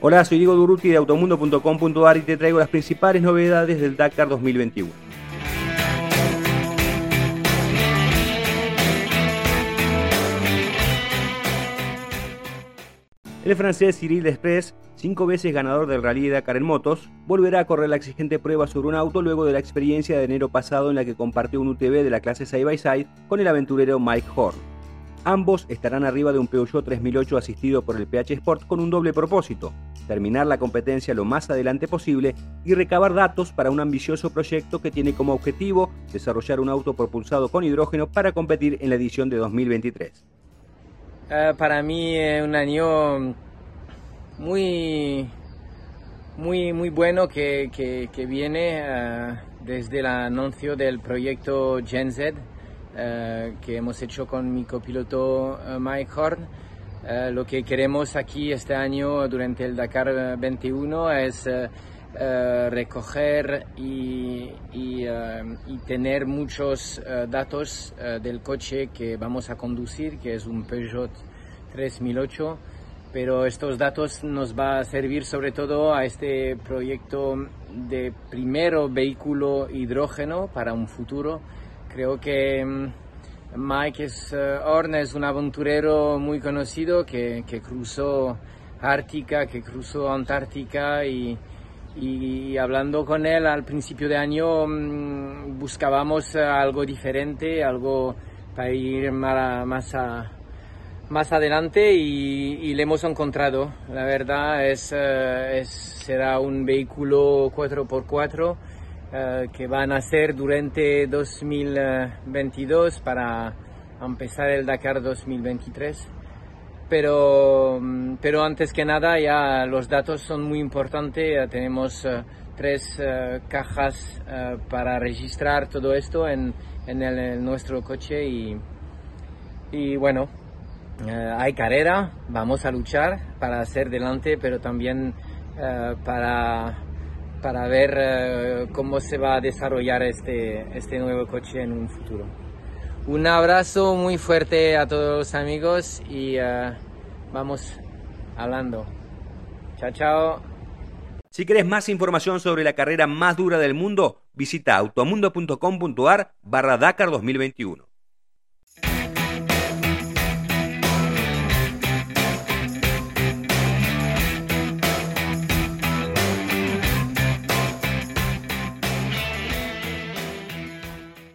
Hola, soy Diego Duruti de automundo.com.ar y te traigo las principales novedades del Dakar 2021. El francés Cyril Desprez, cinco veces ganador del Rally Dakar en motos, volverá a correr la exigente prueba sobre un auto luego de la experiencia de enero pasado en la que compartió un UTV de la clase Side by Side con el aventurero Mike Horn. Ambos estarán arriba de un Peugeot 3008 asistido por el PH Sport con un doble propósito, terminar la competencia lo más adelante posible y recabar datos para un ambicioso proyecto que tiene como objetivo desarrollar un auto propulsado con hidrógeno para competir en la edición de 2023. Eh, para mí es un año muy, muy, muy bueno que, que, viene uh, desde el anuncio del proyecto Gen Z eh, que hemos hecho con mi copiloto eh, Mike Horn. Eh, lo que queremos aquí este año durante el Dakar 21 es recoger y, y, tener muchos datos del coche que vamos a conducir, que es un Peugeot 3008 pero estos datos nos va a servir sobre todo a este proyecto de primero vehículo hidrógeno para un futuro. Creo que mm, Mike es, uh, es un aventurero muy conocido que, que, cruzó Ártica, que cruzó Antártica y, y, hablando con él al principio de año mm, buscábamos algo diferente, algo para ir más, más, más adelante y, y, le hemos encontrado. La verdad es, uh, es será un vehículo 4x4 eh, que van a ser durante 2022 para empezar el Dakar 2023. Pero, mm, pero antes que nada ya los datos son muy importantes. tenemos eh, tres eh, cajas para registrar todo esto en, en, nuestro coche y, y bueno, hay carrera, vamos a luchar para hacer delante, pero también para para ver eh, cómo se va a desarrollar este, este nuevo coche en un futuro. Un abrazo muy fuerte a todos los amigos y eh, vamos hablando. Chao, chao. Si querés más información sobre la carrera más dura del mundo, visita automundo.com.ar barra Dakar 2021.